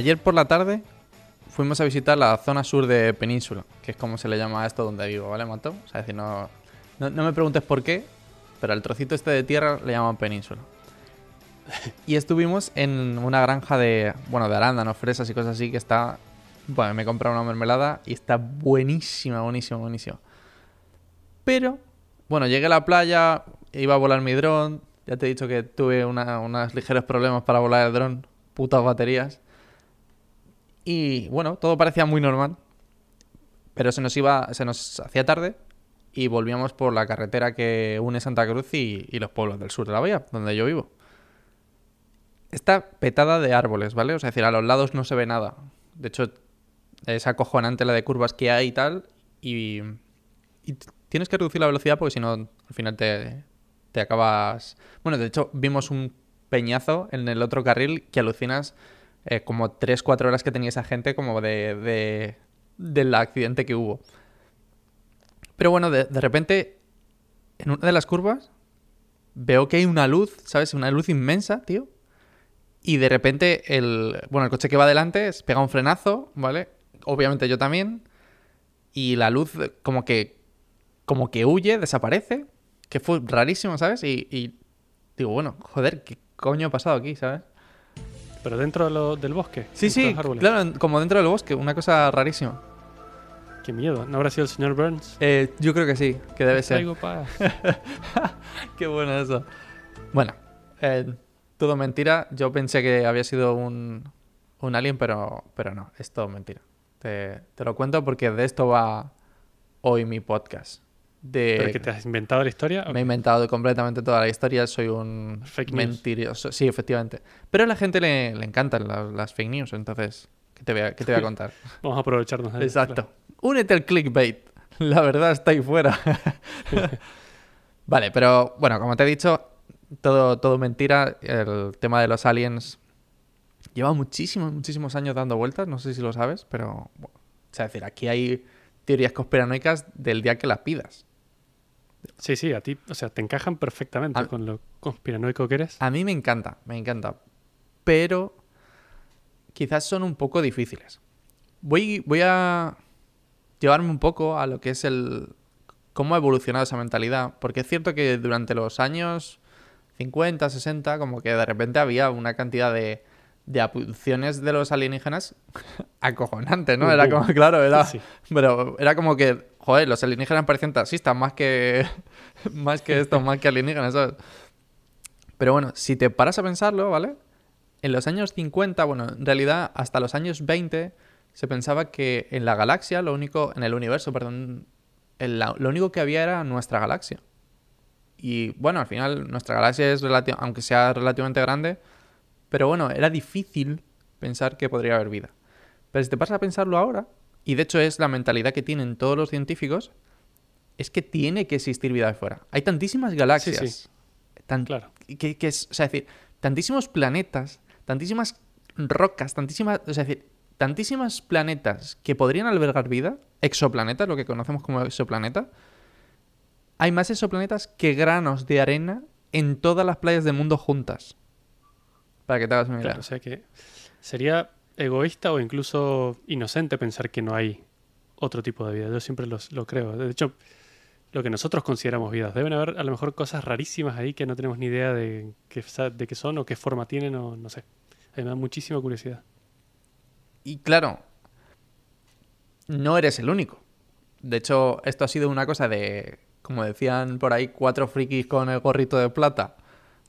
ayer por la tarde fuimos a visitar la zona sur de Península, que es como se le llama a esto donde vivo, ¿vale, Mato? O sea, es decir, no, no, me preguntes por qué, pero al trocito este de tierra le llaman Península. Y estuvimos en una granja de, bueno, de arándanos, fresas y cosas así que está... Bueno, me he comprado una mermelada y está buenísima, buenísima, buenísima. Pero, bueno, llegué a la playa, iba a volar mi dron. Ya te he dicho que tuve unos ligeros problemas para volar el dron. Putas baterías. Y bueno, todo parecía muy normal. Pero se nos iba, se nos hacía tarde y volvíamos por la carretera que une Santa Cruz y, los pueblos del sur de la bahía, donde yo vivo. Está petada de árboles, ¿vale? O sea, es decir, a los lados no se ve nada. De hecho, es acojonante la de curvas que hay y tal. Y, y tienes que reducir la velocidad porque si no, al final te, te acabas... Bueno, de hecho, vimos un peñazo en el otro carril que alucinas eh, como 3-4 horas que tenía esa gente como de, de- del accidente que hubo. Pero bueno, de, de repente, en una de las curvas, veo que hay una luz, ¿sabes? Una luz inmensa, tío. Y de repente el, bueno, el coche que va adelante pega un frenazo, ¿vale? Obviamente yo también. Y la luz como que como que huye, desaparece, que fue rarísimo, ¿sabes? Y digo, bueno, joder, ¿qué coño ha pasado aquí, ¿sabes? Pero dentro de lo- del bosque. Sí, sí, claro, como dentro del bosque, una cosa rarísima. Qué miedo. ¿No habrá sido el señor Burns? Eh, yo creo que sí, que debe ser. Paz. Qué bueno eso. Bueno, eh, todo mentira. Yo pensé que había sido un, un alien, pero, pero no, es todo mentira. Te, te lo cuento porque de esto va hoy mi podcast. De, ¿Pero que te has inventado la historia? Me he inventado completamente toda la historia, soy un Fake news. mentiroso. Sí, efectivamente. Pero a la gente le, le encantan las, las fake news, entonces, ¿qué te voy a, qué te voy a contar? Vamos a aprovecharnos de Exacto. claro. Únete al clickbait. La verdad está ahí fuera. vale, pero bueno, como te he dicho, todo, todo mentira. El tema de los aliens lleva muchísimos, muchísimos años dando vueltas. No sé si lo sabes, pero. bueno, es decir, aquí hay teorías conspiranoicas del día que las pidas. Sí, sí, a ti, o sea, te encajan perfectamente A- con lo conspiranoico que eres. A mí me encanta, me encanta. Pero quizás son un poco difíciles. Voy, voy a llevarme un poco a lo que es el... cómo ha evolucionado esa mentalidad. Porque es cierto que durante los años 50, 60, como que de repente había una cantidad de, de abducciones de los alienígenas acojonante, ¿no? Un Era boom. como, claro, era... Sí. Pero era como que, joder, los alienígenas parecían taxistas más que, más que esto, más que alienígenas, ¿sabes? Pero bueno, si te paras a pensarlo, ¿vale? En los años 50, bueno, en realidad hasta los años 20 se pensaba que en la galaxia, lo único, en el universo, perdón, lo único que había era nuestra galaxia. Y bueno, al final nuestra galaxia es aunque sea relativamente grande, pero bueno, era difícil pensar que podría haber vida. Pero si te pasas a pensarlo ahora, y de hecho es la mentalidad que tienen todos los científicos, es que tiene que existir vida de fuera. Hay tantísimas galaxias. Sí, sí. tan- Claro. que, que es, o sea, es decir, tantísimos planetas, tantísimas rocas, tantísimas, o sea, es decir, tantísimas planetas que podrían albergar vida, exoplanetas, lo que conocemos como exoplaneta, hay más exoplanetas que granos de arena en todas las playas del mundo juntas. Para que te hagas una idea. Claro, o sea que sería egoísta o incluso inocente pensar que no hay otro tipo de vida. Yo siempre los- lo creo. De hecho, lo que nosotros consideramos vidas. Deben haber a lo mejor cosas rarísimas ahí que no tenemos ni idea de qué, de qué son o qué forma tienen o no sé. Me da muchísima curiosidad. Y claro, no eres el único. De hecho, esto ha sido una cosa de, como decían por ahí, cuatro frikis con el gorrito de plata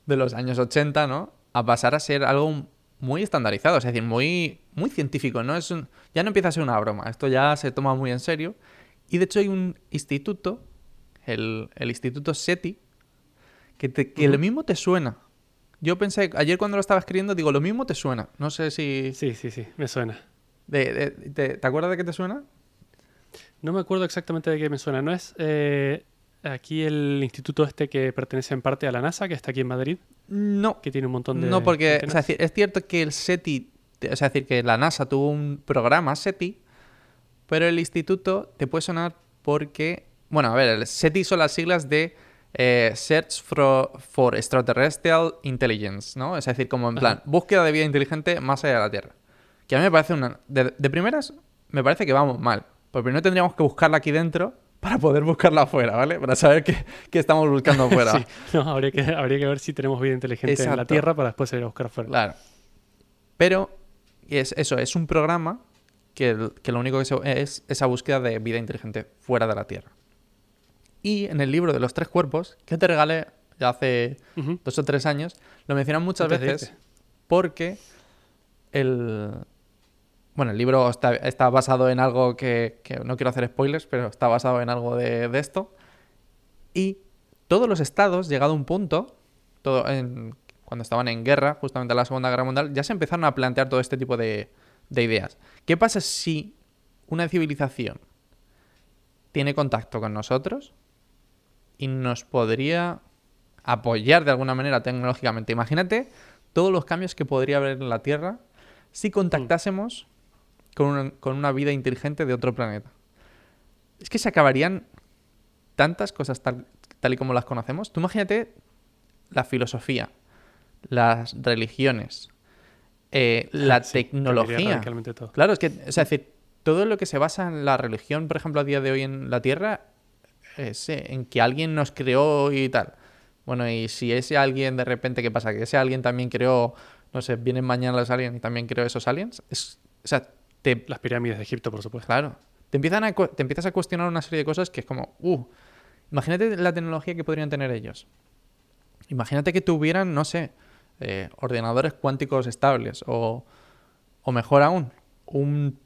de los años 80, ¿no? A pasar a ser algo muy estandarizado, es decir, muy, muy científico, ¿no? Es un- ya no empieza a ser una broma, esto ya se toma muy en serio. Y de hecho hay un instituto, el, el Instituto SETI, que, te- que lo mismo te suena. Yo pensé, ayer cuando lo estaba escribiendo, digo, lo mismo te suena. No sé si... Sí, sí, sí, me suena. de- de- te, ¿Te acuerdas de qué te suena? No me acuerdo exactamente de qué me suena. ¿No es eh, aquí el instituto este que pertenece en parte a la NASA, que está aquí en Madrid, No, que tiene un montón de... no porque o sea, antenas? es cierto que el SETI, o sea, es decir, que la NASA tuvo un programa SETI, pero el instituto te puede sonar porque, bueno, a ver, el SETI son las siglas de eh, Search for, for Extraterrestrial Intelligence, ¿no? Es decir, como en plan, Ajá. búsqueda de vida inteligente más allá de la Tierra. que a mí me parece una... De, de primeras, me parece que vamos mal. Porque primero tendríamos que buscarla aquí dentro para poder buscarla afuera, ¿vale? Para saber qué, qué estamos buscando afuera. Sí, no, habría que, habría que ver si tenemos vida inteligente en la. Tierra para después ir a buscar afuera. Claro. Pero es eso, es un programa que, lo único que se, es esa búsqueda de vida inteligente fuera de la Tierra. Y en el libro de los tres cuerpos, que te regalé ya hace dos o tres años, lo mencionan muchas veces porque el... Bueno, el libro está, basado en algo que, no quiero hacer spoilers, pero está basado en algo de, esto. Y todos los estados, llegado a un punto, cuando estaban en guerra, justamente en la Segunda Guerra Mundial, ya se empezaron a plantear todo este tipo de, de ideas. ¿Qué pasa si una civilización tiene contacto con nosotros y nos podría apoyar de alguna manera tecnológicamente? Imagínate todos los cambios que podría haber en la Tierra si contactásemos con, una, con una vida inteligente de otro planeta. Es que se acabarían tantas cosas tal, tal y como las conocemos. Tú imagínate la filosofía, las religiones, eh, la Sí, tecnología. todo. Claro, es que, o sea, es decir, todo lo que se basa en la religión, por ejemplo, a día de hoy en la Tierra, es eh, en que alguien nos creó y tal. Bueno, y si ese alguien de repente, ¿qué pasa? Que ese alguien también creó, no sé, vienen mañana los aliens y también creó esos aliens. Es, o sea, te, Las pirámides de Egipto, por supuesto. Claro. Te, empiezan a, te empiezas a cuestionar una serie de cosas que es como, uh, imagínate la tecnología que podrían tener ellos. Imagínate que tuvieran, no sé, eh, ordenadores cuánticos estables o, o mejor aún, un,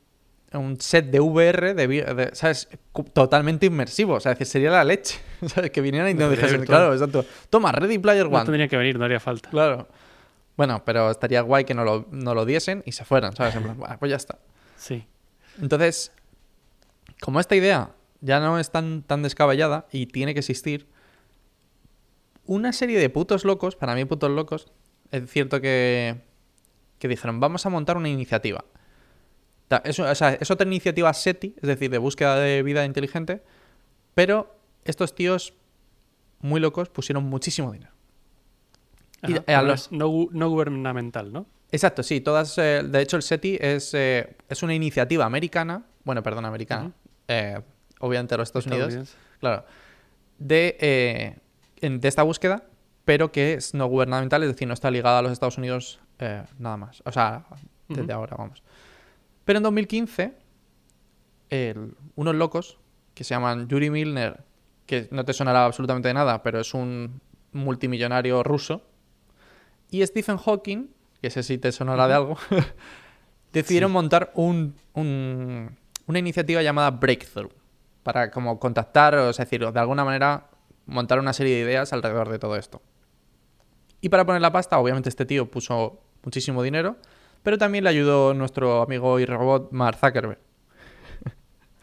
un set de VR, de, ¿sabes? Totalmente inmersivo. O sea, decir, sería la leche. ¿sabes? Que vinieran y nos dijesen, claro, exacto. Toma, Ready Player No One. tendría que venir, no haría falta. Claro. Bueno, pero estaría guay que no lo, no lo diesen y se fueran, ¿sabes? En plan, "Buah, pues ya está. Sí. Entonces, como esta idea ya no es tan, tan descabellada y tiene que existir, una serie de putos locos, para mí putos locos, es cierto que, que dijeron, vamos a montar una iniciativa. O sea, es otra iniciativa SETI, es decir, de búsqueda de vida inteligente, pero estos tíos muy locos pusieron muchísimo dinero. Y a los- no gubernamental, ¿no? Exacto, sí, todas. eh, de hecho, el SETI es, eh, es una iniciativa americana, bueno, perdón, americana, Ujú. eh, obviamente los Estados Unidos, claro, de, eh, en- de esta búsqueda, pero que es no gubernamental, es decir, no está ligada a los Estados Unidos eh, nada más. O sea, desde ahora, vamos. Pero en 2015, el- unos locos que se llaman Yuri Milner, que no te sonará absolutamente de nada, pero es un multimillonario ruso, y Stephen Hawking, que ese sí te sonará de algo, decidieron Sí. montar un, un- una iniciativa llamada Breakthrough para como contactar, o sea, decir, de alguna manera montar una serie de ideas alrededor de todo esto. Y para poner la pasta, obviamente este tío puso muchísimo dinero, pero también le ayudó nuestro amigo y robot Mark Zuckerberg.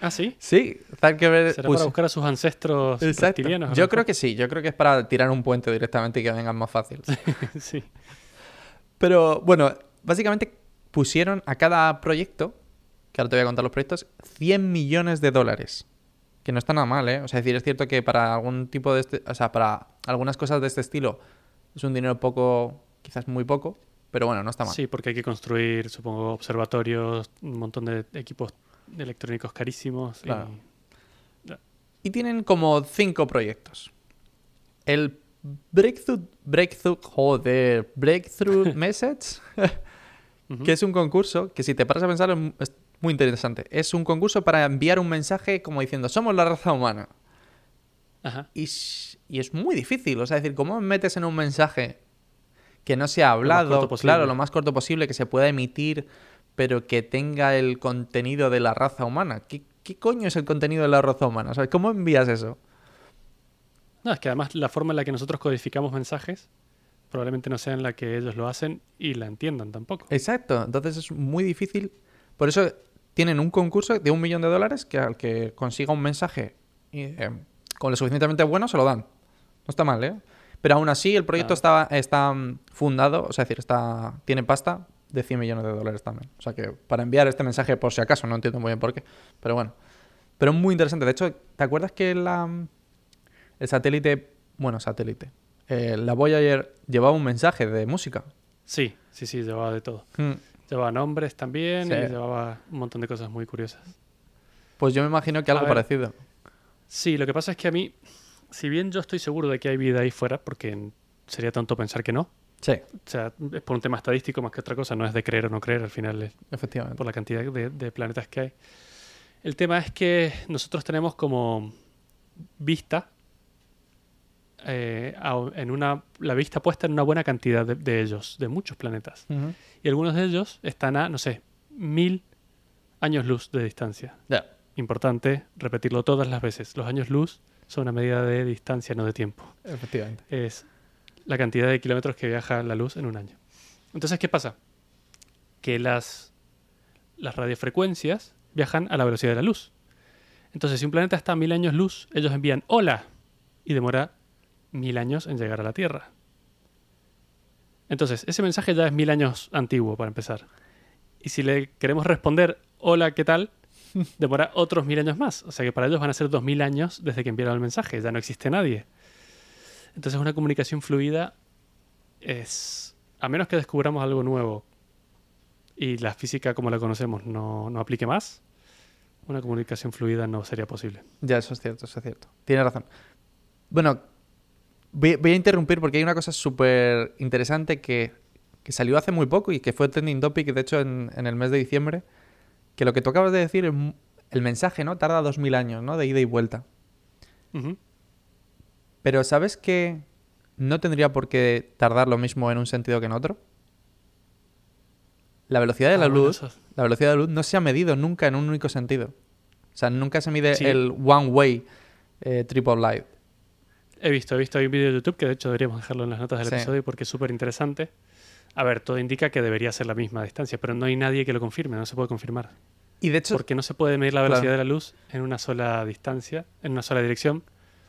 Ah, sí. Sí, Zuckerberg ¿Será puso- para buscar a sus ancestros reptilianos? Yo creo que sí, yo creo que es para tirar un puente directamente y que vengan más fácil. sí. Pero bueno, básicamente pusieron a cada proyecto, que ahora te voy a contar los proyectos, 100 millones de dólares. Que no está nada mal, ¿eh? O sea, es decir, es cierto que para algún tipo de este, o sea, para algunas cosas de este estilo es un dinero poco, quizás muy poco, pero bueno, no está mal. Sí, porque hay que construir, supongo, observatorios, un montón de equipos electrónicos carísimos. y- Claro. Y tienen como cinco proyectos. El Breakthrough, Breakthrough, joder, Breakthrough Message, que es un concurso que si te paras a pensar es muy interesante. Es un concurso para enviar un mensaje como diciendo, somos la raza humana. Ajá. Y, es muy difícil, o sea, decir, ¿cómo metes en un mensaje que no sea hablado, corto posible. claro, lo más corto posible, que se pueda emitir, pero que tenga el contenido de la raza humana? ¿Qué, qué coño es el contenido de la raza humana? ¿Cómo envías eso? No, es que además la forma en la que nosotros codificamos mensajes probablemente no sea en la que ellos lo hacen y la entiendan tampoco. Exacto, entonces es muy difícil. Por eso tienen un concurso de un millón de dólares que al que consiga un mensaje eh, con lo suficientemente bueno se lo dan. No está mal, ¿eh? Pero aún así el proyecto está, está mm, fundado, o sea, es decir, está, tiene pasta de 100 millones de dólares también. O sea que para enviar este mensaje por si acaso, no entiendo muy bien por qué, pero bueno. Pero es muy interesante. De hecho, ¿te acuerdas que la, el satélite, bueno, satélite, eh, la Voyager llevaba un mensaje de música? Sí, sí, sí, llevaba de todo. Mm. Llevaba nombres también Sí. y llevaba un montón de cosas muy curiosas. Pues yo me imagino que algo parecido. Sí, lo que pasa es que a mí, si bien yo estoy seguro de que hay vida ahí fuera, porque sería tonto pensar que no, Sí, o sea, es por un tema estadístico más que otra cosa, no es de creer o no creer, al final es efectivamente. por la cantidad de, de planetas que hay. El tema es que nosotros tenemos como vista, eh, a- en una, la vista puesta en una buena cantidad de, de ellos, de muchos planetas. Ujú. Y algunos de ellos están a, no sé, mil años luz de distancia. Ya. Importante repetirlo todas las veces. Los años luz son una medida de distancia, no de tiempo. Efectivamente. Es la cantidad de kilómetros que viaja la luz en un año. Entonces, ¿qué pasa? Que las, las radiofrecuencias viajan a la velocidad de la luz. Entonces, si un planeta está a mil años luz, ellos envían hola y demora mil años en llegar a la Tierra. Entonces, ese mensaje ya es mil años antiguo para empezar. Y si le queremos responder hola, ¿qué tal? Demora otros mil años más. O sea que para ellos van a ser dos mil años desde que enviaron el mensaje. Ya no existe nadie. Entonces una comunicación fluida es, a menos que descubramos algo nuevo y la física como la conocemos no, no aplique más, una comunicación fluida no sería posible. Ya, eso es cierto, eso es cierto. Tienes razón. Bueno, voy, voy a interrumpir porque hay una cosa súper interesante que, que salió hace muy poco y que fue trending topic, de hecho, en, en el mes de diciembre, que lo que tú acabas de decir, es mu- el mensaje, ¿no? Tarda dos mil años, ¿no? De ida y vuelta. Pero ¿sabes que no tendría por qué tardar lo mismo en un sentido que en otro? La velocidad de la Ah, bueno, luz, la velocidad de la luz no se ha medido nunca en un único sentido. O sea, nunca se mide Sí. el one way eh, triple light. He visto, he visto hay un vídeo de YouTube que de hecho deberíamos dejarlo en las notas del Sí. episodio porque es súper interesante. A ver, todo indica que debería ser la misma distancia, pero no hay nadie que lo confirme, no se puede confirmar. Y de hecho, Porque no se puede medir la velocidad Claro. de la luz en una sola distancia, en una sola dirección,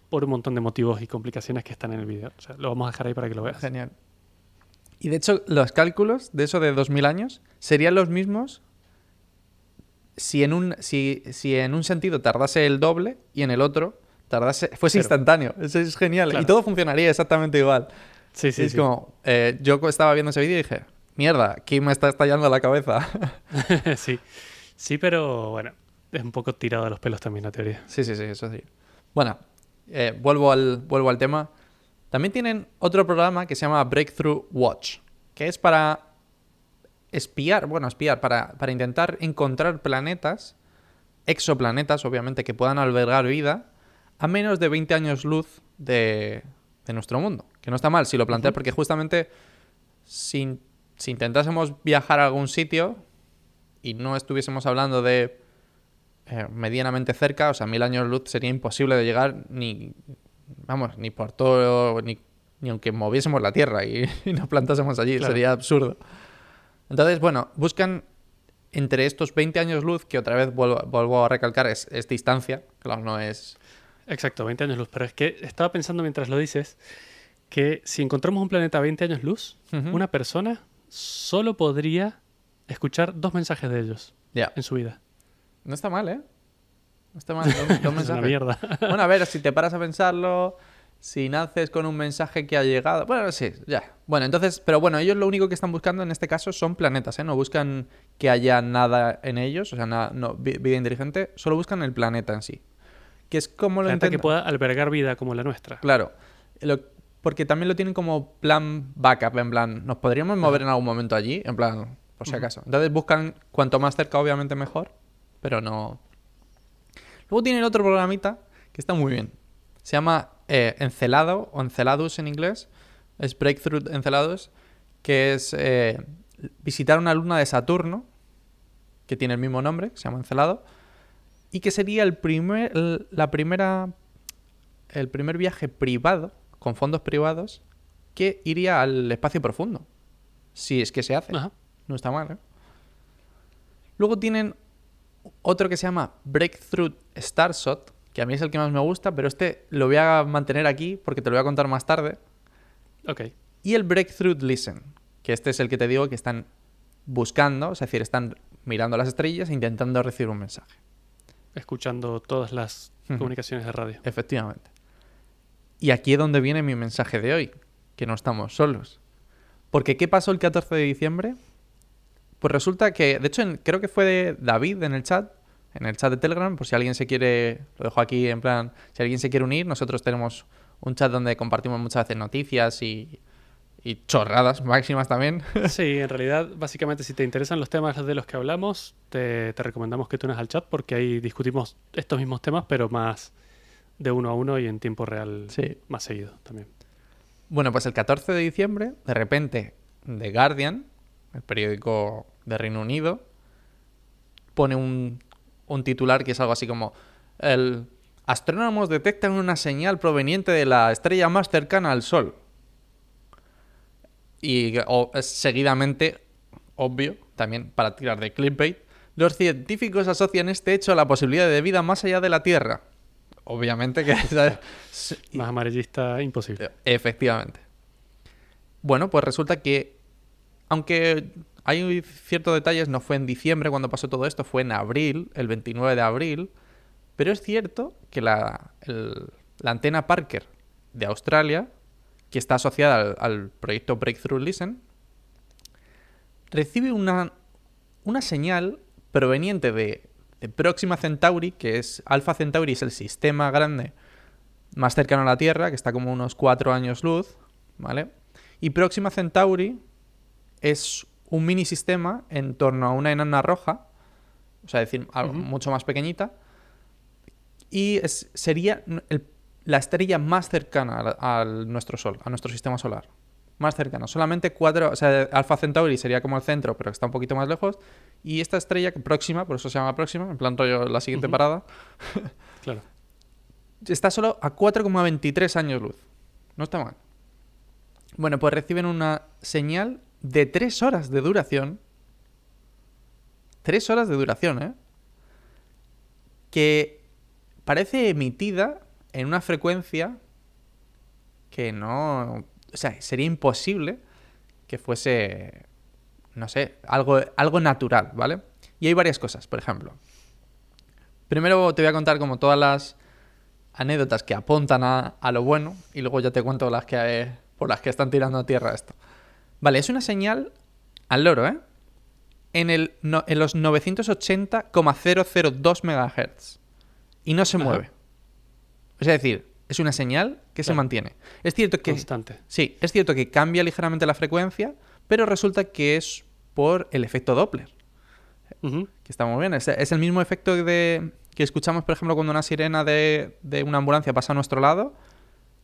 por un montón de motivos y complicaciones que están en el vídeo. O sea, lo vamos a dejar ahí para que lo veas. genial. Y de hecho, los cálculos de eso de 2000 años serían los mismos si en un, si, si en un sentido tardase el doble y en el otro tardase, fuese Cero. instantáneo. Eso es genial. Claro. Y todo funcionaría exactamente igual. Sí, sí, es sí. como, eh, yo estaba viendo ese vídeo y dije, mierda, aquí me está estallando la cabeza. sí. Sí, pero bueno, es un poco tirado de los pelos también la teoría. sí, sí, sí, eso sí. Bueno, eh, vuelvo, al, vuelvo al tema. También tienen otro programa que se llama Breakthrough Watch, que es para espiar, bueno, espiar, para, para intentar encontrar planetas, exoplanetas, obviamente, que puedan albergar vida a menos de 20 años luz de, de nuestro mundo. Que no está mal si lo planteas, porque justamente si, si intentásemos viajar a algún sitio y no estuviésemos hablando de eh, medianamente cerca, o sea, mil años luz sería imposible de llegar ni, vamos, ni por todo, ni, ni aunque moviésemos la Tierra y, y nos plantásemos allí, Claro. sería absurdo. Entonces, bueno, buscan entre estos 20 años luz, que otra vez vuelvo, vuelvo a recalcar, es, es distancia, claro, no es... Exacto, 20 años luz. Pero es que estaba pensando mientras lo dices que si encontramos un planeta a 20 años luz, una persona solo podría escuchar dos mensajes de ellos en su vida. no está mal, ¿eh? No está mal, dos, dos es una mensajes. mierda. Bueno, a ver, si te paras a pensarlo, si naces con un mensaje que ha llegado. Bueno, sí, ya. Bueno, entonces, pero bueno, ellos lo único que están buscando en este caso son planetas, ¿eh? No buscan que haya nada en ellos, o sea, nada, no, vi- vida inteligente, solo buscan el planeta en sí. Que es como lo planeta que pueda albergar vida como la nuestra. Claro. Lo- porque también lo tienen como plan backup, en plan, nos podríamos mover en algún momento allí, en plan, por si acaso. Entonces buscan cuanto más cerca, obviamente mejor, pero no. Luego tienen otro programita que está muy bien. Se llama eh, Encelado o Enceladus en inglés. Es Breakthrough Enceladus, que es eh, visitar una luna de Saturno, que tiene el mismo nombre, que se llama Encelado, y que sería el primer, la primera, el primer viaje privado, con fondos privados, que iría al espacio profundo. Si es que se hace. Ajá. No está mal, ¿eh? Luego tienen otro que se llama Breakthrough Starshot, que a mí es el que más me gusta, pero este lo voy a mantener aquí porque te lo voy a contar más tarde. Ok. Y el Breakthrough Listen, que este es el que te digo que están buscando, es decir, están mirando las estrellas e intentando recibir un mensaje. Escuchando todas las comunicaciones de radio. Efectivamente. Y aquí es donde viene mi mensaje de hoy, que no estamos solos. Porque ¿qué pasó el 14 de diciembre? Pues resulta que, de hecho, en- creo que fue de David en el chat, en el chat de Telegram, por si alguien se quiere, lo dejo aquí en plan, si alguien se quiere unir, nosotros tenemos un chat donde compartimos muchas veces noticias y, y chorradas máximas también. Sí, en realidad, básicamente, si te interesan los temas de los que hablamos, te, te recomendamos que te unas al chat porque ahí discutimos estos mismos temas, pero más de uno a uno y en tiempo real Sí. más seguido también. Bueno, pues el 14 de diciembre, de repente, The Guardian, el periódico de Reino Unido, pone un, un titular que es algo así como el astrónomos detectan una señal proveniente de la estrella más cercana al Sol. Y o- es seguidamente, obvio, también para tirar de clickbait, los científicos asocian este hecho a la posibilidad de vida más allá de la Tierra. Obviamente que... Más amarillista, imposible. Efectivamente. Bueno, pues resulta que, aunque hay ciertos detalles, no fue en diciembre cuando pasó todo esto, fue en abril, el 29 de abril, pero es cierto que la, el- la antena Parker de Australia, que está asociada al, al proyecto Breakthrough Listen, recibe una, una señal proveniente de, de Próxima Centauri, que es Alpha Centauri, es el sistema grande más cercano a la Tierra, que está como unos 4 años luz, ¿vale? Y Próxima Centauri es un mini sistema en torno a una enana roja, o sea, decir, algo mucho más pequeñita, y es- sería el- la estrella más cercana al nuestro Sol, a nuestro sistema solar. Más cercana. Solamente cuatro, o sea, Alpha Centauri sería como el centro, pero está un poquito más lejos. Y esta estrella que próxima, por eso se llama próxima, en plan rollo la siguiente parada, Claro. está solo a 4,23 años luz. No está mal. Bueno, pues reciben una señal de 3 horas de duración. 3 horas de duración, ¿eh? Que parece emitida en una frecuencia que no... O sea, sería imposible que fuese, no sé, algo, algo natural, ¿vale? Y hay varias cosas, por ejemplo. Primero te voy a contar como todas las anécdotas que apuntan a, a lo bueno y luego ya te cuento las que por las que están tirando a tierra esto. Vale, es una señal al loro, ¿eh? En, el, no- en los 980,002 MHz. Y no se Ajá. mueve. Es decir, es una señal que se mantiene. Es cierto que... Constante. Sí, es cierto que cambia ligeramente la frecuencia, pero resulta que es por el efecto Doppler que está muy bien. Es, es el mismo efecto de, que escuchamos, por ejemplo, cuando una sirena de, de una ambulancia pasa a nuestro lado,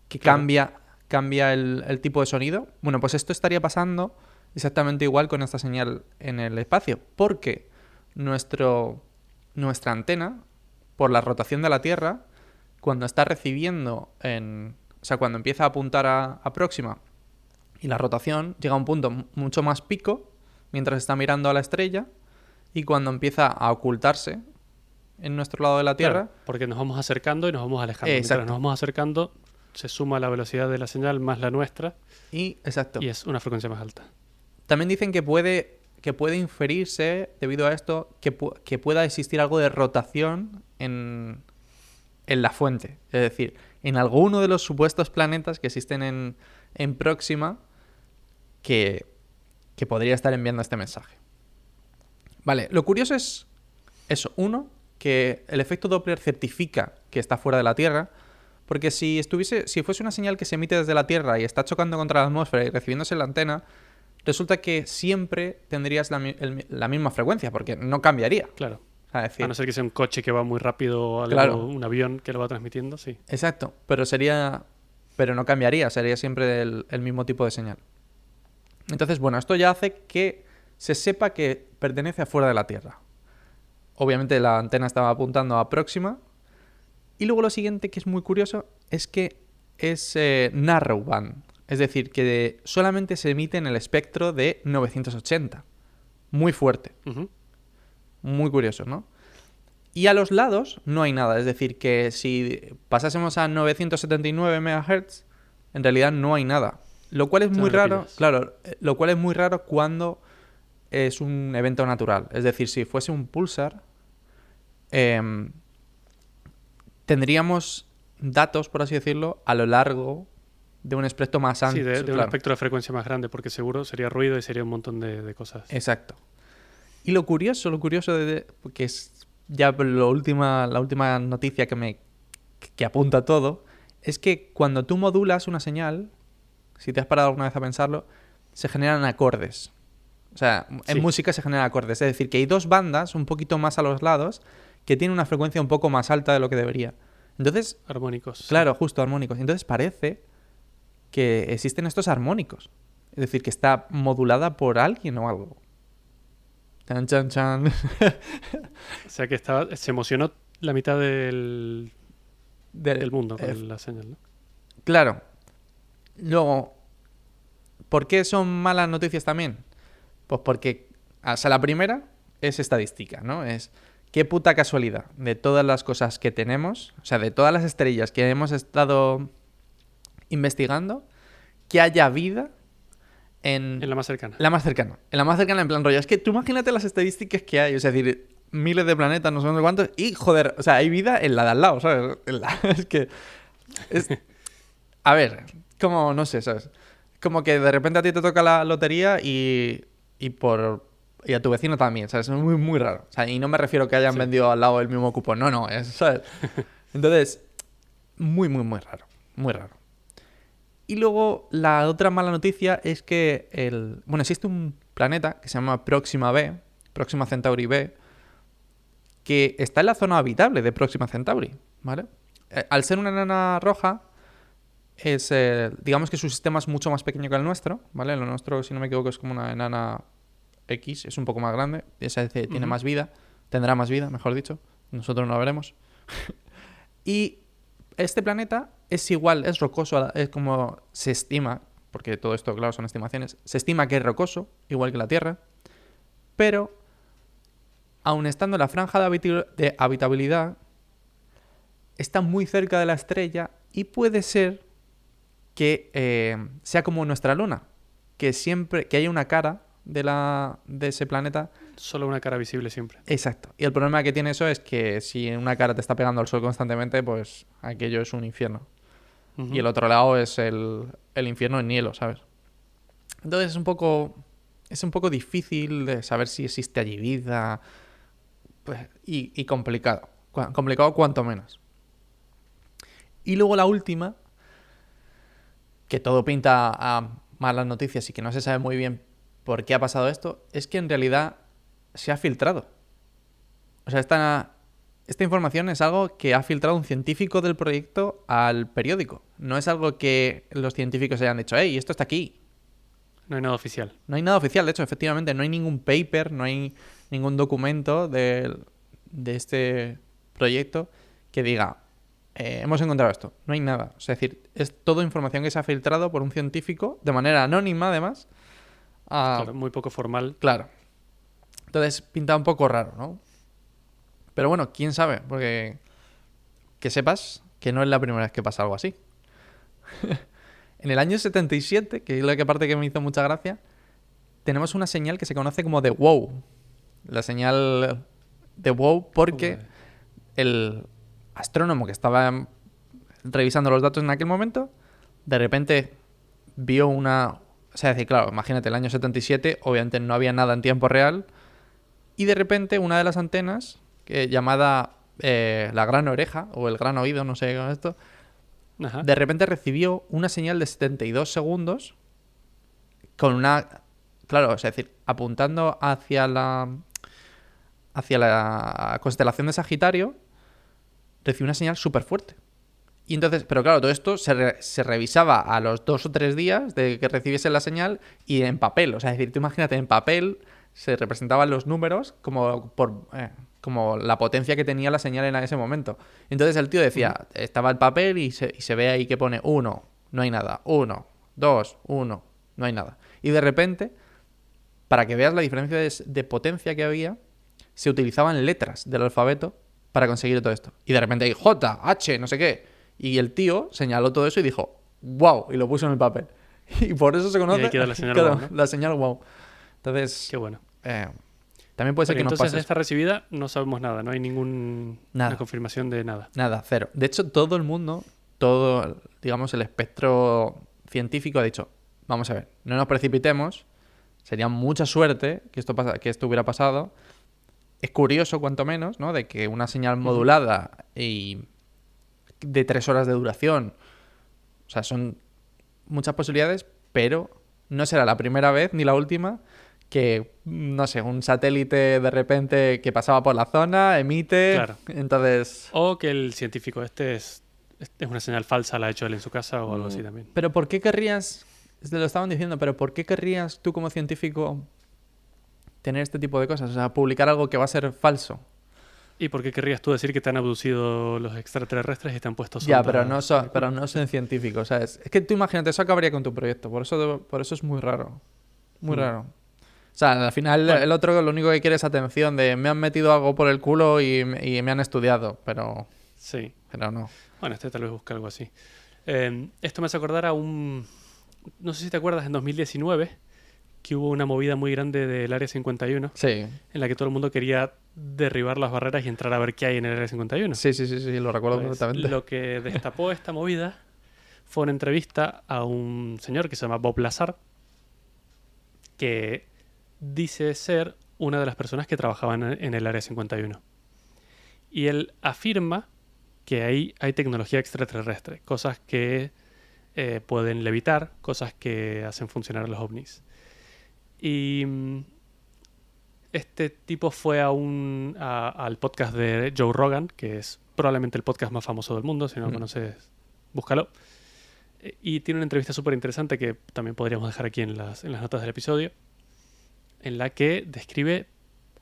que Claro. cambia, cambia el, el tipo de sonido. Bueno, pues esto estaría pasando exactamente igual con esta señal en el espacio, porque nuestro, nuestra antena, por la rotación de la Tierra, cuando está recibiendo en... O sea, cuando empieza a apuntar a, a próxima y la rotación llega a un punto mu- mucho más pico mientras está mirando a la estrella y cuando empieza a ocultarse en nuestro lado de la Tierra, Claro, porque nos vamos acercando y nos vamos alejando. Exacto. Mientras nos vamos acercando, se suma la velocidad de la señal más la nuestra y exacto. y es una frecuencia más alta. También dicen que puede que puede inferirse debido a esto que, pu- que pueda existir algo de rotación en, en la fuente, es decir, en alguno de los supuestos planetas que existen en, en Próxima que, que podría estar enviando este mensaje. Vale, lo curioso es eso. Uno, que el efecto Doppler certifica que está fuera de la Tierra. Porque si estuviese, si fuese una señal que se emite desde la Tierra y está chocando contra la atmósfera y recibiéndose en la antena, resulta que siempre tendrías la, la misma frecuencia, porque no cambiaría. Claro. Sea, decir, A no ser que sea un coche que va muy rápido o algo, Claro. un avión que lo va transmitiendo, sí. Exacto, pero sería. Pero no cambiaría, sería siempre el, el mismo tipo de señal. Entonces, bueno, esto ya hace que se sepa que pertenece a fuera de la Tierra. Obviamente la antena estaba apuntando a próxima. Y luego lo siguiente que es muy curioso es que es eh, narrowband. Es decir, que solamente se emite en el espectro de 980. Muy fuerte. Muy curioso, ¿no? Y a los lados no hay nada. Es decir, que si pasásemos a 979 MHz, en realidad no hay nada. Lo cual es muy raro. Claro, eh, lo cual es muy raro cuando es un evento natural. Es decir, si fuese un pulsar, em, tendríamos datos, por así decirlo, a lo largo de un espectro más amplio. Sí, de, de un espectro de frecuencia más grande, porque seguro sería ruido y sería un montón de, de cosas. Exacto. Y lo curioso, lo curioso, de, que es ya lo última, la última noticia que me que apunta todo, es que cuando tú modulas una señal, si te has parado alguna vez a pensarlo, se generan acordes. O sea, en Sí. música se generan acordes. Es decir, que hay dos bandas un poquito más a los lados que tienen una frecuencia un poco más alta de lo que debería. Entonces, Armónicos. Claro, justo armónicos. Entonces parece que existen estos armónicos. Es decir, que está modulada por alguien o algo. Chan, chan, chan. O sea que estaba, se emocionó la mitad del, De- del mundo con eh, la señal, ¿no? Claro. Luego, ¿por qué son malas noticias también? Pues porque, o sea, la primera es estadística, ¿no? Es qué puta casualidad de todas las cosas que tenemos, o sea, de todas las estrellas que hemos estado investigando, que haya vida en, En la más cercana. La más cercana. En la más cercana, en plan rollo. Es que tú imagínate las estadísticas que hay. Es decir, miles de planetas, no sé cuántos. Y, joder, o sea, hay vida en la de al lado, ¿sabes? En la- es que. es- A ver, como, no sé, ¿sabes? Como que de repente a ti te toca la lotería y. Y por. Y a tu vecino también, ¿sabes? Es muy, muy raro. O sea, y no me refiero que hayan Sí. vendido al lado el mismo cupón. No, no, es, ¿sabes? Entonces, muy, muy, muy raro. Muy raro. Y luego la otra mala noticia es que el. Bueno, existe un planeta que se llama Próxima B, Próxima Centauri B, que está en la zona habitable de Próxima Centauri, ¿vale? Eh, Al ser una enana roja, es. eh, digamos que su sistema es mucho más pequeño que el nuestro, ¿vale? Lo nuestro, si no me equivoco, es como una enana X, es un poco más grande, esa es, tiene más vida, tendrá más vida, mejor dicho. Nosotros no la veremos. y este planeta es igual, es rocoso, a la- es como se estima, porque todo esto, claro, son estimaciones, se estima que es rocoso, igual que la Tierra, pero aun estando en la franja de habitabilidad, está muy cerca de la estrella y puede ser que eh, sea como nuestra luna, que siempre, que haya una cara de, la, de ese planeta Solo una cara visible siempre. Exacto. Y el problema que tiene eso es que si una cara te está pegando al sol constantemente, pues aquello es un infierno. Y el otro lado es el, el infierno en hielo, ¿sabes? Entonces es un poco. Es un poco difícil de saber si existe allí vida. pues, y, y complicado. Complicado cuanto menos. Y luego la última, que todo pinta a malas noticias y que no se sabe muy bien por qué ha pasado esto, es que en realidad se ha filtrado. O sea, esta, esta información es algo que ha filtrado un científico del proyecto al periódico. No es algo que los científicos hayan dicho, hey, esto está aquí. No hay nada oficial. No hay nada oficial, de hecho, efectivamente, no hay ningún paper, no hay ningún documento de, de este proyecto que diga, "Eh, hemos encontrado esto. No hay nada. O sea, es decir, es toda información que se ha filtrado por un científico, de manera anónima además. a- Claro, muy poco formal. Claro. Entonces pinta un poco raro, ¿no? Pero bueno, quién sabe, porque que sepas que no es la primera vez que pasa algo así. en el año 77, que es la que parte que me hizo mucha gracia, tenemos una señal que se conoce como de wow. La señal de wow porque el astrónomo que estaba revisando los datos en aquel momento, de repente vio una... O sea, decir, claro, imagínate, el año 77, obviamente no había nada en tiempo real, y de repente una de las antenas, llamada eh, la gran oreja, o el gran oído, no sé con esto, Ajá. de repente recibió una señal de 72 segundos con una... Claro, es decir, apuntando hacia la... hacia la constelación de Sagitario, recibió una señal súper fuerte. Y entonces, pero claro, todo esto se, re- se revisaba a los dos o tres días de que recibiese la señal y en papel. O sea, es decir, tú imagínate, en papel se representaban los números como por eh, como la potencia que tenía la señal en ese momento. Entonces el tío decía, estaba el papel y se, y se ve ahí que pone uno, no hay nada, uno, dos, uno, no hay nada. Y de repente, para que veas la diferencia de, potencia que había, se utilizaban letras del alfabeto para conseguir todo esto. Y de repente hay J, H, no sé qué. Y el tío señaló todo eso y dijo, wow, y lo puso en el papel. Y por eso se conoce queda la señal claro, wow, ¿no? la señal wow. Entonces, Qué bueno. eh, también puede ser Pero que nos entonces de esta recibida no sabemos nada, no hay ninguna confirmación de nada. Nada, cero. De hecho, todo el mundo, todo, digamos, el espectro científico ha dicho, vamos a ver, no nos precipitemos, sería mucha suerte que esto, pasa, que esto hubiera pasado. Es curioso, cuanto menos, ¿no? De que una señal modulada y de tres horas de duración, o sea, son muchas posibilidades, pero no será la primera vez ni la última que, no sé, un satélite de repente que pasaba por la zona emite. Claro. Entonces. O que el científico este es, es una señal falsa, la ha hecho él en su casa o algo Mm. así también. Pero ¿por qué querrías, te lo estaban diciendo, pero ¿por qué querrías tú como científico tener este tipo de cosas? O sea, publicar algo que va a ser falso. ¿Y por qué querrías tú decir que te han abducido los extraterrestres y te han puesto Ya, sonda- pero no, so- pero no son científicos, ¿sabes? Es que tú imagínate, eso acabaría con tu proyecto, por eso, por eso es muy raro. Muy Mm. raro. O sea, al final Bueno. el otro lo único que quiere es atención de me han metido algo por el culo y, y me han estudiado, pero, Sí. pero no. Bueno, este tal vez busca algo así. Eh, esto me hace acordar a un... No sé si te acuerdas, en 2019, que hubo una movida muy grande del Área 51, Sí, en la que todo el mundo quería derribar las barreras y entrar a ver qué hay en el Área 51. sí, sí, sí, sí, lo recuerdo Pues, perfectamente. lo que destapó esta movida fue una entrevista a un señor que se llama Bob Lazar, que dice ser una de las personas que trabajaban en el Área 51. Y él afirma que ahí hay tecnología extraterrestre, cosas que eh, pueden levitar, cosas que hacen funcionar los ovnis. Y mm, este tipo fue a un, a- al podcast de Joe Rogan, que es probablemente el podcast más famoso del mundo, si no lo Mm. conoces, búscalo. Eh, Y tiene una entrevista súper interesante que también podríamos dejar aquí en las, en las notas del episodio, en la que describe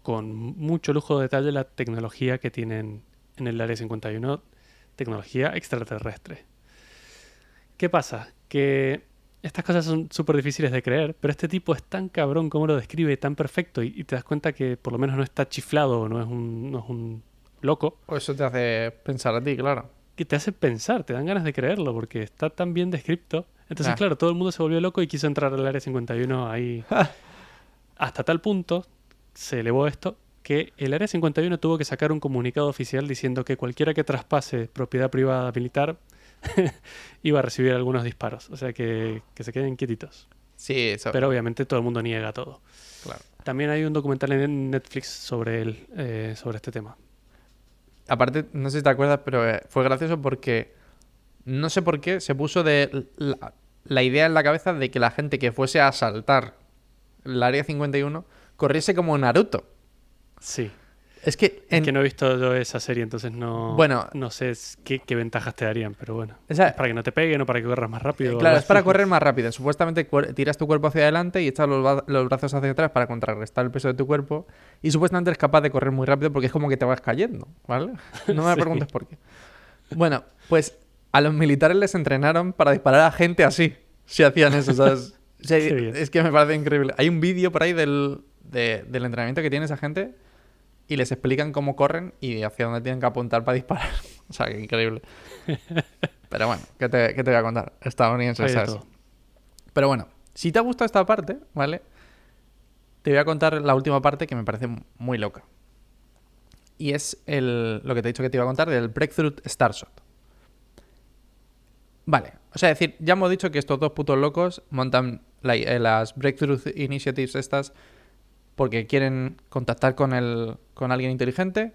con mucho lujo de detalle la tecnología que tienen en el Área 51, tecnología extraterrestre. ¿Qué pasa? Que estas cosas son súper difíciles de creer, pero este tipo es tan cabrón como lo describe, tan perfecto, y, y te das cuenta que por lo menos no está chiflado, no es un, no es un loco, O eso te hace pensar a ti, claro. que te hace pensar, te dan ganas de creerlo, porque está tan bien descrito. Entonces, Ah. claro, todo el mundo se volvió loco y quiso entrar al área 51 ahí. Hasta tal punto se elevó esto que el área 51 tuvo que sacar un comunicado oficial diciendo que cualquiera que traspase propiedad privada militar iba a recibir algunos disparos. O sea que, que se queden quietitos. Sí, eso. Pero obviamente todo el mundo niega todo. claro. También hay un documental en Netflix sobre él, eh, sobre este tema. Aparte, no sé si te acuerdas, pero eh, fue gracioso porque no sé por qué se puso de la, la idea en la cabeza de que la gente que fuese a asaltar el área 51 corriese como Naruto. Sí. Es que, en- Que no he visto yo esa serie, entonces no, Bueno. no sé qué, qué ventajas te darían, pero bueno. o sea, Es para que no te peguen o para que corras más rápido. o claro, es para correr más rápido. Supuestamente tiras tu cuerpo hacia adelante y echas los, los brazos hacia atrás para contrarrestar el peso de tu cuerpo. Y supuestamente eres capaz de correr muy rápido porque es como que te vas cayendo, ¿vale? No me Sí. preguntes por qué. Bueno, pues a los militares les entrenaron para disparar a gente así. Si hacían eso, ¿sabes? O sea, es que me parece increíble. Hay un vídeo por ahí del, de- del entrenamiento que tiene esa gente y les explican cómo corren y hacia dónde tienen que apuntar para disparar. O sea, que increíble. Pero bueno, ¿qué te, qué te voy a contar? Estadounidense, ¿sabes? Pero bueno, si te ha gustado esta parte, ¿vale? Te voy a contar la última parte que me parece muy loca. Y es el, lo que te he dicho que te iba a contar del Breakthrough Starshot. Vale, o sea, es decir, ya hemos dicho que estos dos putos locos montan la- eh, las Breakthrough Initiatives estas porque quieren contactar con, el, con alguien inteligente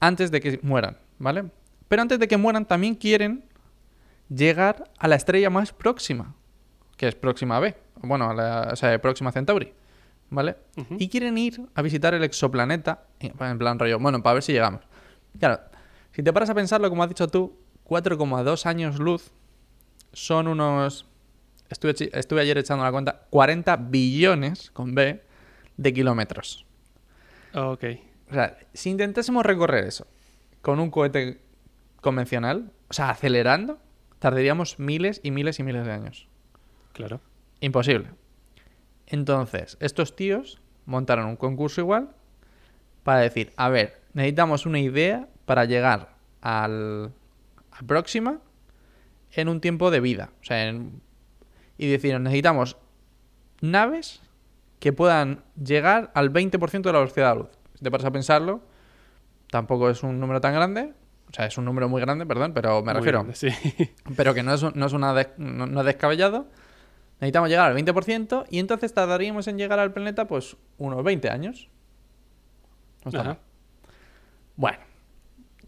antes de que mueran, ¿vale? Pero antes de que mueran también quieren llegar a la estrella más próxima, que es Próxima B, bueno, a la, o sea, Próxima Centauri, ¿vale? Y quieren ir a visitar el exoplaneta, en en plan rollo, bueno, para ver si llegamos. Claro, si te paras a pensarlo, como has dicho tú, 4,2 años luz son unos... Estuve, estuve ayer echando la cuenta, 40 billones, con B, de kilómetros. Ok. O sea, si intentásemos recorrer eso con un cohete convencional, o sea, acelerando, tardaríamos miles y miles y miles de años. Claro. Imposible. Entonces, estos tíos montaron un concurso igual para decir, a ver, necesitamos una idea para llegar al, Próxima en un tiempo de vida. O sea, en- y decir, necesitamos naves que puedan llegar al 20% de la velocidad de la luz. Si te paras a pensarlo, tampoco es un número tan grande. O sea, es un número muy grande, perdón, pero me Muy refiero grande, sí. pero que no es, no es, una no, no es descabellado. Necesitamos llegar al 20% y entonces tardaríamos en llegar al planeta pues unos 20 años. No está mal. Bueno,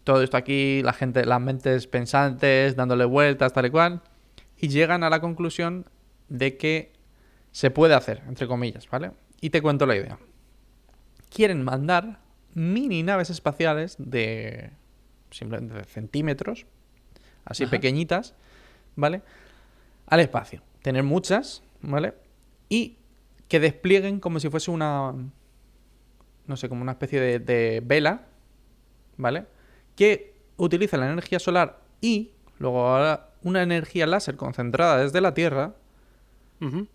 todo esto aquí, la gente, las mentes pensantes, dándole vueltas, tal y cual, y llegan a la conclusión de que se puede hacer, entre comillas, ¿vale? Y te cuento la idea. Quieren mandar mini naves espaciales de simplemente de centímetros, así Ajá. pequeñitas, ¿vale? Al espacio. Tener muchas, ¿vale? Y que desplieguen como si fuese una, no sé, como una especie de, de vela, ¿vale? Que utiliza la energía solar y luego ahora una energía láser concentrada desde la Tierra,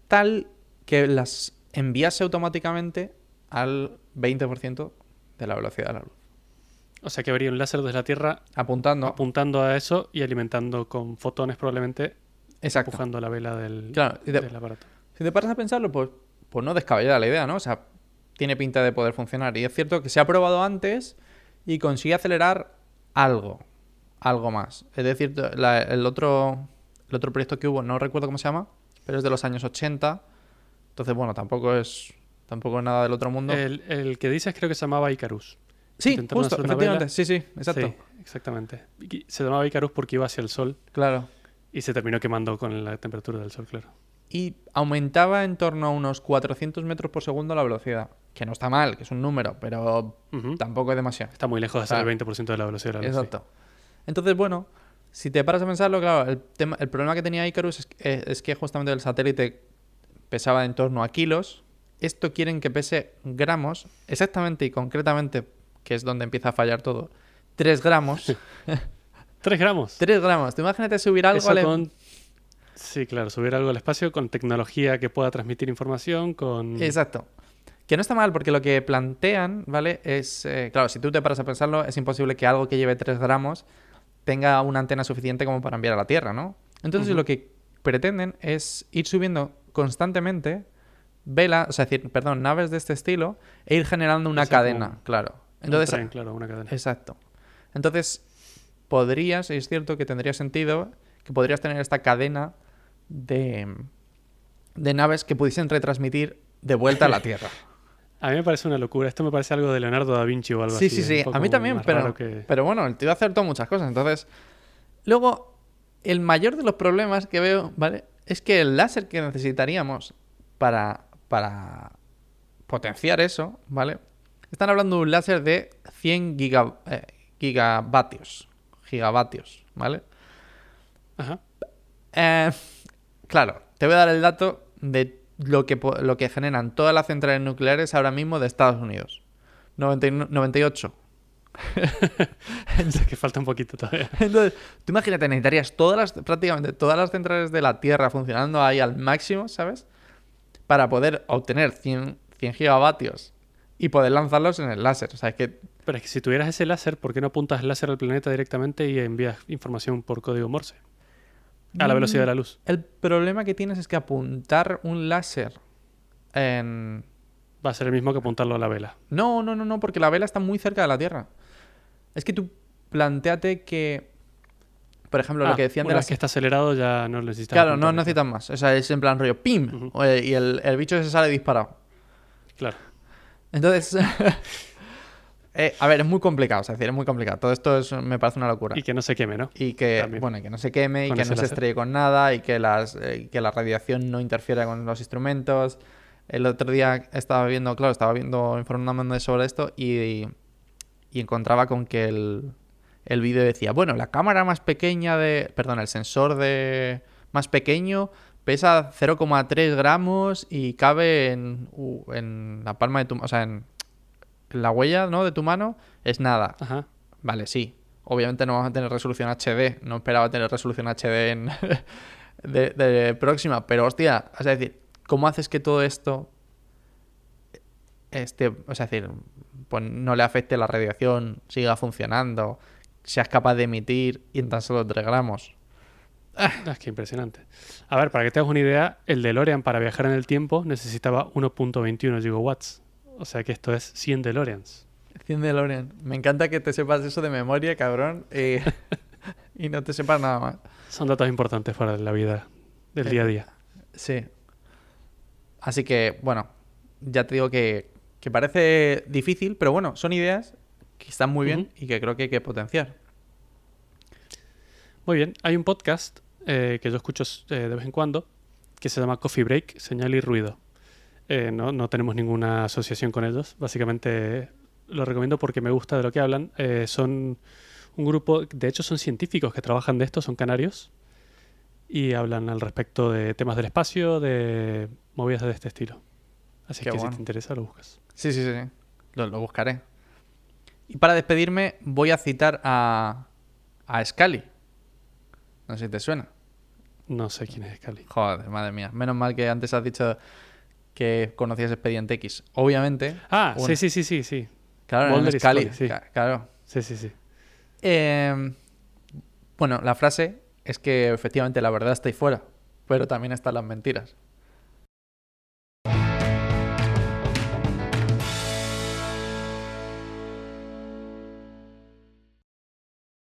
tal que las enviase automáticamente al 20% de la velocidad de la luz. O sea que habría un láser desde la Tierra Apuntando. apuntando a eso y alimentando con fotones probablemente, Exacto. empujando la vela del, Claro, de- del aparato. Si te paras a pensarlo, pues, pues no descabellada la idea, ¿no? O sea, tiene pinta de poder funcionar. Y es cierto que se ha probado antes y consigue acelerar algo. Algo más. Es decir, la- el, otro, el otro proyecto que hubo, no recuerdo cómo se llama, pero es de los años 80. Entonces, bueno, tampoco es, tampoco es nada del otro mundo. El, el que dices creo que se llamaba Icarus. sí, justo, efectivamente. Sí, sí, exacto. Sí, exactamente. Se llamaba Icarus porque iba hacia el Sol Claro. y se terminó quemando con la temperatura del Sol, claro. Y aumentaba en torno a unos 400 metros por segundo la velocidad. Que no está mal, que es un número, pero tampoco es demasiado. Está muy lejos de ser el 20% de la velocidad de la luz. sí. Exacto. Entonces, bueno, si te paras a pensarlo, claro, el, tema- el problema que tenía Icarus es, que- es que justamente el satélite pesaba en torno a kilos. Esto quieren que pese gramos, exactamente y concretamente, que es donde empieza a fallar todo, 3 gramos. 3 gramos. 3 gramos. Tú imagínate subir algo Eso al... em- con... Sí, claro, subir algo al espacio con tecnología que pueda transmitir información, con... Exacto. Que no está mal, porque lo que plantean, ¿vale? Es, eh, claro, si tú te paras a pensarlo, es imposible que algo que lleve 3 gramos tenga una antena suficiente como para enviar a la Tierra, ¿no? Entonces lo que pretenden es ir subiendo constantemente velas, o sea, decir, perdón, naves de este estilo e ir generando una O sea, cadena, claro. un Entonces, tren, claro, una cadena. exacto. Entonces, podrías, es cierto que tendría sentido que podrías tener esta cadena de, de naves que pudiesen retransmitir de vuelta a la Tierra. A mí me parece una locura. Esto me parece algo de Leonardo da Vinci o algo Sí, así. sí, un sí. A poco mí también, pero, que- pero bueno, el tío acertó muchas cosas. Entonces, luego, el mayor de los problemas que veo, ¿vale? Es que el láser que necesitaríamos para, para potenciar eso, ¿vale? Están hablando de un láser de 100 giga- eh, gigavatios. Gigavatios, ¿vale? Ajá. Eh, claro, te voy a dar el dato de lo que, lo que generan todas las centrales nucleares ahora mismo de Estados Unidos. 99 98. O sea, que falta un poquito todavía. Entonces, tú imagínate, necesitarías todas las, prácticamente todas las centrales de la Tierra funcionando ahí al máximo, ¿sabes? Para poder obtener 100, 100 gigavatios y poder lanzarlos en el láser. O sea, es que Pero es que si tuvieras ese láser, ¿por qué no apuntas el láser al planeta directamente y envías información por código Morse? A la velocidad de la luz. el problema que tienes es que apuntar un láser en... Va a ser el mismo que apuntarlo a la vela. No, no, no, no, porque la vela está muy cerca de la Tierra. Es que tú planteate que, por ejemplo, lo Ah, que decían de las... que está acelerado ya no necesitas Claro, no necesitan más. O sea, es en plan rollo ¡pim! Eh, Y el, el bicho se sale disparado. Claro. Entonces, eh, a ver, es muy complicado, es decir, es muy complicado. Todo esto es- me parece una locura. Y que no se queme, ¿no? Y que, También. bueno, y que no se queme, y que no se estrelle con nada, y que, las, eh, que la radiación no interfiera con los instrumentos. El otro día estaba viendo, claro, estaba viendo, informándome sobre esto y, y encontraba con que el, el vídeo decía, bueno, la cámara más pequeña de, perdón, el sensor de más pequeño pesa 0,3 gramos y cabe en, u- en la palma de tu, o sea, en la huella, ¿no? De tu mano es nada. Ajá. Vale, sí. Obviamente no vamos a tener resolución HD. No esperaba tener resolución HD en de, de próxima. Pero hostia, es decir, ¿cómo haces que todo esto este, o sea, es decir, pues no le afecte la radiación, siga funcionando, seas capaz de emitir y en tan solo 3 gramos? Ah, Es que impresionante. A ver, para que te hagas una idea, el DeLorean para viajar en el tiempo necesitaba 1.21 gigawatts. O sea que esto es 100 DeLoreans. 100 DeLorean. Me encanta que te sepas eso de memoria, cabrón. Y, y no te sepas nada más. Son datos importantes para la vida del Eh, día a día. Sí. Así que, bueno, ya te digo que, que parece difícil, pero bueno, son ideas que están muy bien y que creo que hay que potenciar. Muy bien, hay un podcast eh, que yo escucho eh, de vez en cuando que se llama Coffee Break, Señal y Ruido. Eh, no, no tenemos ninguna asociación con ellos, básicamente lo recomiendo porque me gusta de lo que hablan. Eh, son un grupo, de hecho son científicos que trabajan de esto, son canarios, y hablan al respecto de temas del espacio, de movidas de este estilo. Así Qué que bueno. si te interesa lo buscas. Sí, sí, sí. Lo, lo buscaré. Y para despedirme voy a citar a, a Scully. No sé si te suena. No sé quién es Scali. Joder, madre mía. Menos mal que antes has dicho que conocías Expediente X. Obviamente. Ah, Bueno. sí, sí, sí, sí, sí. Claro, en Scully. Sí. Claro. Sí, sí, sí. Eh, bueno, la frase es que efectivamente la verdad está ahí fuera, pero también están las mentiras.